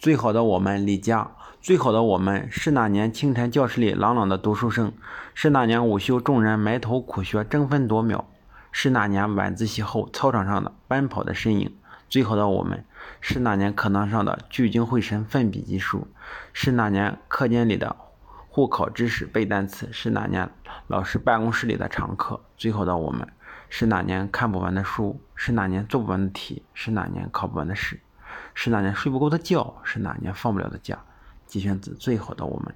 最好的我们李佳，最好的我们是那年清晨教室里朗朗的读书声，是那年午休众人埋头苦学争分夺秒，是那年晚自习后操场上的奔跑的身影。最好的我们是那年课堂上的聚精会神奋笔疾书，是那年课间里的互考知识背单词，是那年老师办公室里的常客。最好的我们是那年看不完的书，是那年做不完的题，是那年考不完的试。是哪年睡不够的觉，是哪年放不了的假。节选自《最好的我们》。